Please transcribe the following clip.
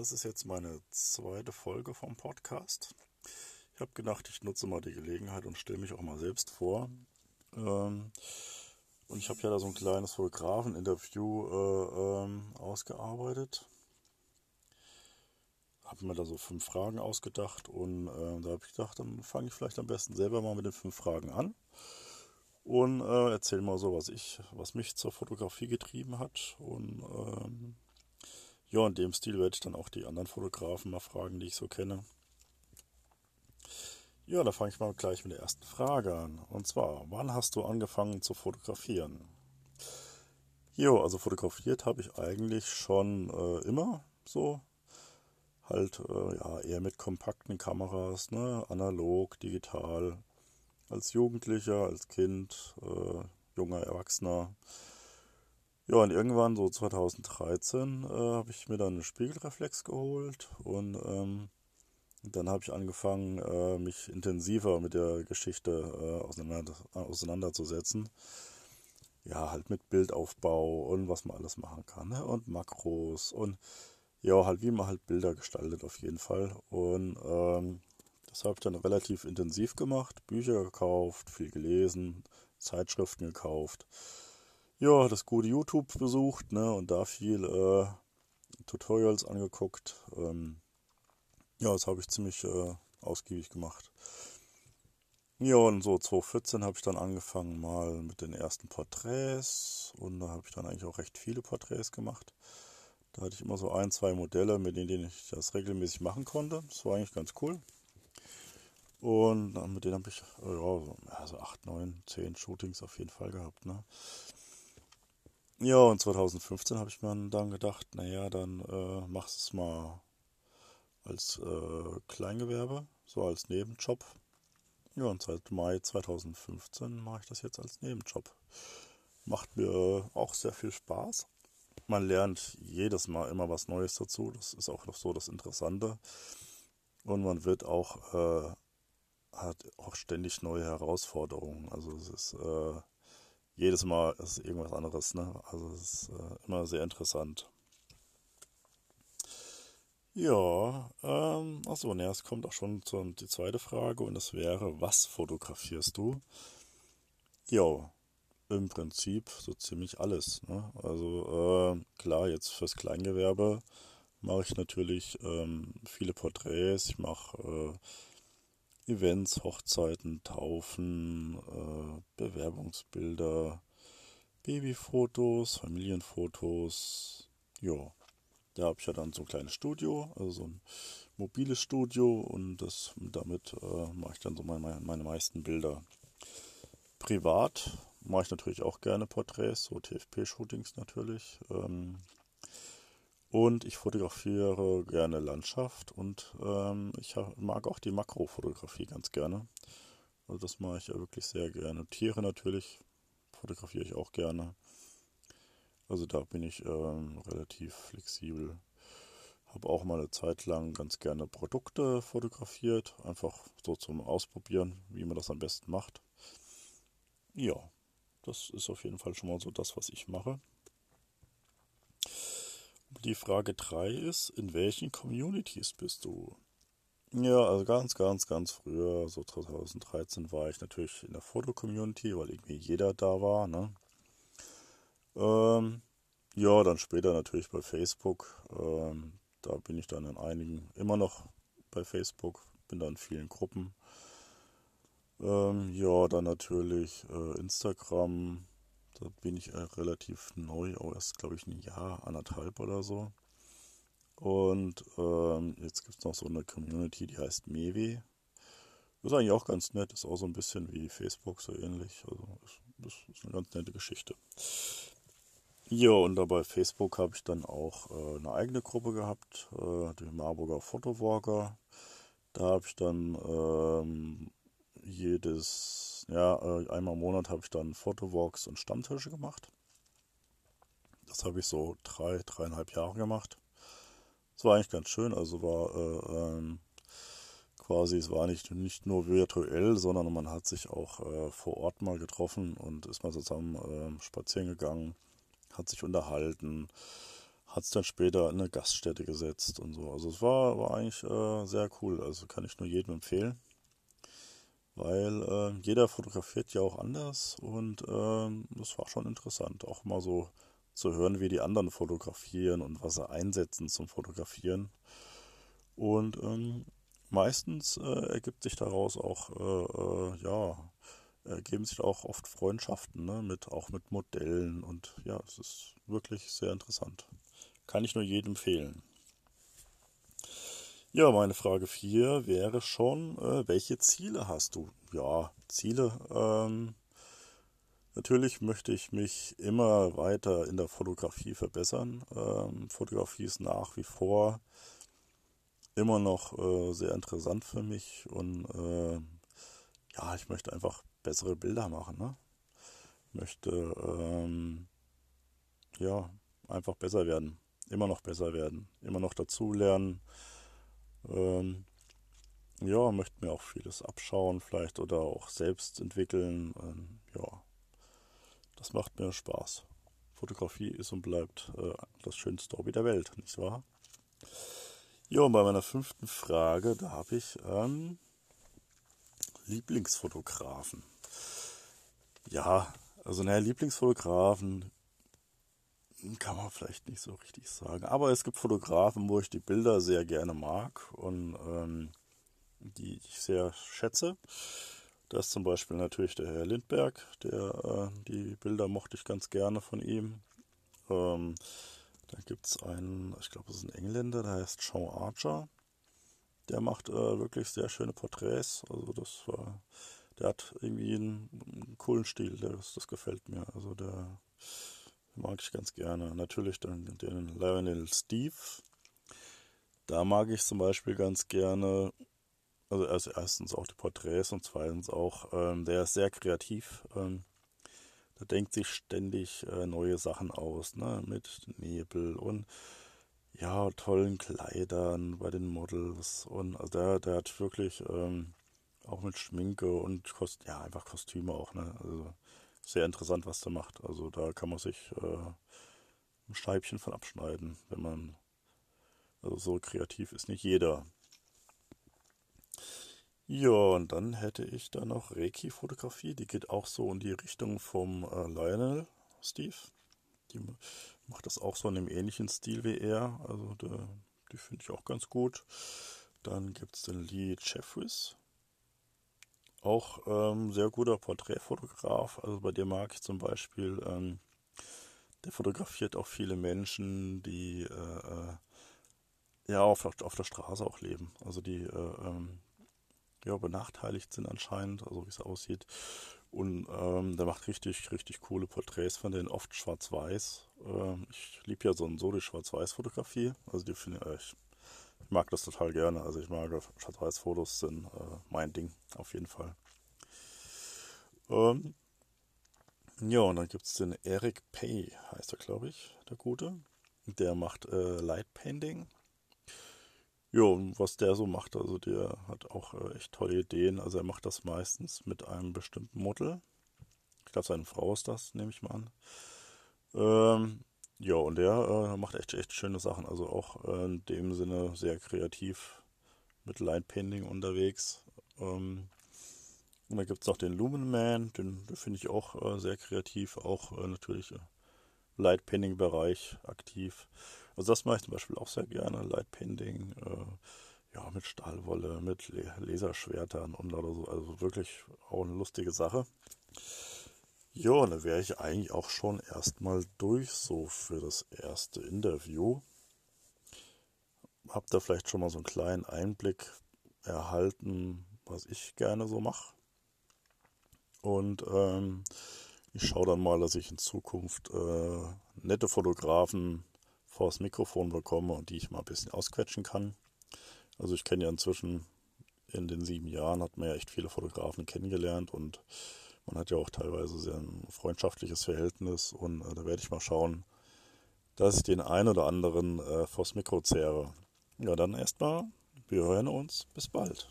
das ist jetzt meine zweite Folge vom Podcast. Ich habe gedacht, ich nutze mal die Gelegenheit und stelle mich auch mal selbst vor. Ähm, und ich habe ja da so ein kleines Fotografen-Interview äh, ähm, ausgearbeitet. Habe mir da so fünf Fragen ausgedacht und äh, da habe ich gedacht, dann fange ich vielleicht am besten selber mal mit den fünf Fragen an und äh, erzähle mal so, was ich, was mich zur Fotografie getrieben hat und ähm, ja, in dem Stil werde ich dann auch die anderen Fotografen mal fragen, die ich so kenne. Ja, da fange ich mal gleich mit der ersten Frage an. Und zwar, wann hast du angefangen zu fotografieren? Jo, also fotografiert habe ich eigentlich schon äh, immer so. Halt, äh, ja, eher mit kompakten Kameras, ne, analog, digital. Als Jugendlicher, als Kind, äh, junger Erwachsener ja, und irgendwann, so 2013, äh, habe ich mir dann eine Spiegelreflex geholt und ähm, dann habe ich angefangen, äh, mich intensiver mit der Geschichte äh, auseinander, auseinanderzusetzen. Ja, halt mit Bildaufbau und was man alles machen kann. Ne? Und Makros und ja, halt wie man halt Bilder gestaltet auf jeden Fall. Und ähm, das habe ich dann relativ intensiv gemacht. Bücher gekauft, viel gelesen, Zeitschriften gekauft ja, das gute YouTube besucht, ne, und da viel äh, Tutorials angeguckt. Ähm, ja, das habe ich ziemlich äh, ausgiebig gemacht. Ja, und so 2014 habe ich dann angefangen mal mit den ersten Porträts und da habe ich dann eigentlich auch recht viele Porträts gemacht. Da hatte ich immer so ein, zwei Modelle, mit denen ich das regelmäßig machen konnte. Das war eigentlich ganz cool. Und mit denen habe ich ja, so, ja, so 8, 9, 10 Shootings auf jeden Fall gehabt. Ne? Ja, und 2015 habe ich mir dann gedacht, naja, dann äh, machst es mal als äh, Kleingewerbe, so als Nebenjob. Ja, und seit Mai 2015 mache ich das jetzt als Nebenjob. Macht mir auch sehr viel Spaß. Man lernt jedes Mal immer was Neues dazu. Das ist auch noch so das Interessante. Und man wird auch, äh, hat auch ständig neue Herausforderungen. Also es ist äh, jedes Mal ist irgendwas anderes. Ne? Also es ist äh, immer sehr interessant. Ja, ähm, achso, ne, es kommt auch schon zur die zweite Frage und das wäre, was fotografierst du? Ja, im Prinzip so ziemlich alles. Ne? Also äh, klar, jetzt fürs Kleingewerbe mache ich natürlich ähm, viele Porträts, ich mache äh, Events, Hochzeiten, Taufen, äh, Bewerbungsbilder, Babyfotos, Familienfotos. Ja, da habe ich ja dann so ein kleines Studio, also so ein mobiles Studio und das damit äh, mache ich dann so meine, meine meisten Bilder. Privat mache ich natürlich auch gerne Porträts, so TFP-Shootings natürlich. Ähm, und ich fotografiere gerne Landschaft und ähm, ich mag auch die Makrofotografie ganz gerne. Also das mache ich ja wirklich sehr gerne. Tiere natürlich fotografiere ich auch gerne. Also da bin ich ähm, relativ flexibel. Habe auch mal eine Zeit lang ganz gerne Produkte fotografiert, einfach so zum Ausprobieren, wie man das am besten macht. Ja, das ist auf jeden Fall schon mal so das, was ich mache. Die Frage 3 ist, in welchen Communities bist du? Ja, also ganz, ganz, ganz früher, so 2013, war ich natürlich in der Foto-Community, weil irgendwie jeder da war. Ne? Ähm, ja, dann später natürlich bei Facebook. Ähm, da bin ich dann in einigen, immer noch bei Facebook, bin da in vielen Gruppen. Ähm, ja, dann natürlich äh, Instagram, da bin ich äh, relativ neu, auch erst, glaube ich, ein Jahr, anderthalb oder so. Und ähm, jetzt gibt es noch so eine Community, die heißt Mewe. Ist eigentlich auch ganz nett, ist auch so ein bisschen wie Facebook, so ähnlich. Also das ist eine ganz nette Geschichte. Ja, und da bei Facebook habe ich dann auch äh, eine eigene Gruppe gehabt, äh, die Marburger Fotowalker. Da habe ich dann ähm, jedes ja, äh, einmal im Monat habe ich dann Fotowalks und Stammtische gemacht. Das habe ich so drei, dreieinhalb Jahre gemacht. Es war eigentlich ganz schön, also war äh, ähm, quasi, es war nicht, nicht nur virtuell, sondern man hat sich auch äh, vor Ort mal getroffen und ist mal zusammen äh, spazieren gegangen, hat sich unterhalten, hat es dann später in eine Gaststätte gesetzt und so. Also es war, war eigentlich äh, sehr cool. Also kann ich nur jedem empfehlen. Weil äh, jeder fotografiert ja auch anders und äh, das war schon interessant, auch mal so zu hören, wie die anderen fotografieren und was sie einsetzen zum Fotografieren. Und ähm, meistens äh, ergibt sich daraus auch, äh, äh, ja, ergeben sich auch oft Freundschaften, ne, mit, auch mit Modellen und ja, es ist wirklich sehr interessant. Kann ich nur jedem empfehlen. Ja, meine Frage 4 wäre schon, äh, welche Ziele hast du? Ja, Ziele. Ähm, natürlich möchte ich mich immer weiter in der Fotografie verbessern. Ähm, Fotografie ist nach wie vor immer noch äh, sehr interessant für mich und äh, ja, ich möchte einfach bessere Bilder machen. Ne? Möchte ähm, ja einfach besser werden, immer noch besser werden, immer noch dazulernen. Ähm, ja, möchte mir auch vieles abschauen, vielleicht oder auch selbst entwickeln. Ähm, ja, das macht mir Spaß. Fotografie ist und bleibt äh, das schönste Hobby der Welt, nicht wahr? Ja, und bei meiner fünften Frage, da habe ich ähm, Lieblingsfotografen. Ja, also naja, Lieblingsfotografen kann man vielleicht nicht so richtig sagen. Aber es gibt Fotografen, wo ich die Bilder sehr gerne mag und ähm, die ich sehr schätze. Das ist zum Beispiel natürlich der Herr Lindberg, der äh, die Bilder mochte ich ganz gerne von ihm. Ähm, dann gibt es einen, ich glaube, es ist ein Engländer, der heißt Sean Archer. Der macht äh, wirklich sehr schöne Porträts. Also das war, der hat irgendwie einen, einen coolen Stil, das, das gefällt mir. Also der Mag ich ganz gerne. Natürlich dann den Lionel Steve. Da mag ich zum Beispiel ganz gerne, also erstens auch die Porträts und zweitens auch, ähm, der ist sehr kreativ. Ähm, der denkt sich ständig äh, neue Sachen aus, ne? Mit Nebel und ja, tollen Kleidern bei den Models. Und also der, der hat wirklich ähm, auch mit Schminke und Kost ja, einfach Kostüme auch, ne? Also sehr interessant, was der macht. Also da kann man sich äh, ein Scheibchen von abschneiden, wenn man, also so kreativ ist nicht jeder. Ja, und dann hätte ich da noch Reiki-Fotografie, die geht auch so in die Richtung vom äh, Lionel Steve. Die macht das auch so in einem ähnlichen Stil wie er, also der, die finde ich auch ganz gut. Dann gibt es den Lee Jeffries, auch ähm, sehr guter Porträtfotograf. Also bei dir mag ich zum Beispiel, ähm, der fotografiert auch viele Menschen, die äh, äh ja auf, auf der Straße auch leben. Also die äh, ähm, ja, benachteiligt sind anscheinend, also wie es aussieht. Und ähm, der macht richtig, richtig coole Porträts von denen, oft schwarz-weiß. Ähm, ich liebe ja so, so die Schwarz-Weiß-Fotografie. Also die finde ich ich mag das total gerne. Also ich mag Schwarz-Weiß-Fotos sind äh, mein Ding, auf jeden Fall. Ähm, ja, und dann gibt es den Eric Pay, heißt er, glaube ich, der Gute. Der macht äh, Light Painting. Ja, und was der so macht, also der hat auch äh, echt tolle Ideen. Also er macht das meistens mit einem bestimmten Model. Ich glaube, seine Frau ist das, nehme ich mal an. Ähm, ja, und der äh, macht echt, echt schöne Sachen. Also auch äh, in dem Sinne sehr kreativ mit Line Painting unterwegs. Ähm, und dann gibt es noch den Lumen Man, den, den finde ich auch äh, sehr kreativ, auch äh, natürlich im Light Painting Bereich aktiv. Also das mache ich zum Beispiel auch sehr gerne, Light Painting, äh, ja, mit Stahlwolle, mit Laserschwertern und oder so. Also wirklich auch eine lustige Sache. Ja, dann wäre ich eigentlich auch schon erstmal durch so für das erste Interview. Hab da vielleicht schon mal so einen kleinen Einblick erhalten, was ich gerne so mache. Und ähm, ich schaue dann mal, dass ich in Zukunft äh, nette Fotografen vors Mikrofon bekomme und die ich mal ein bisschen ausquetschen kann. Also ich kenne ja inzwischen in den sieben Jahren, hat man ja echt viele Fotografen kennengelernt und man hat ja auch teilweise sehr ein freundschaftliches Verhältnis und äh, da werde ich mal schauen, dass ich den einen oder anderen äh, vors Mikro zehre. Ja, dann erstmal, wir hören uns. Bis bald.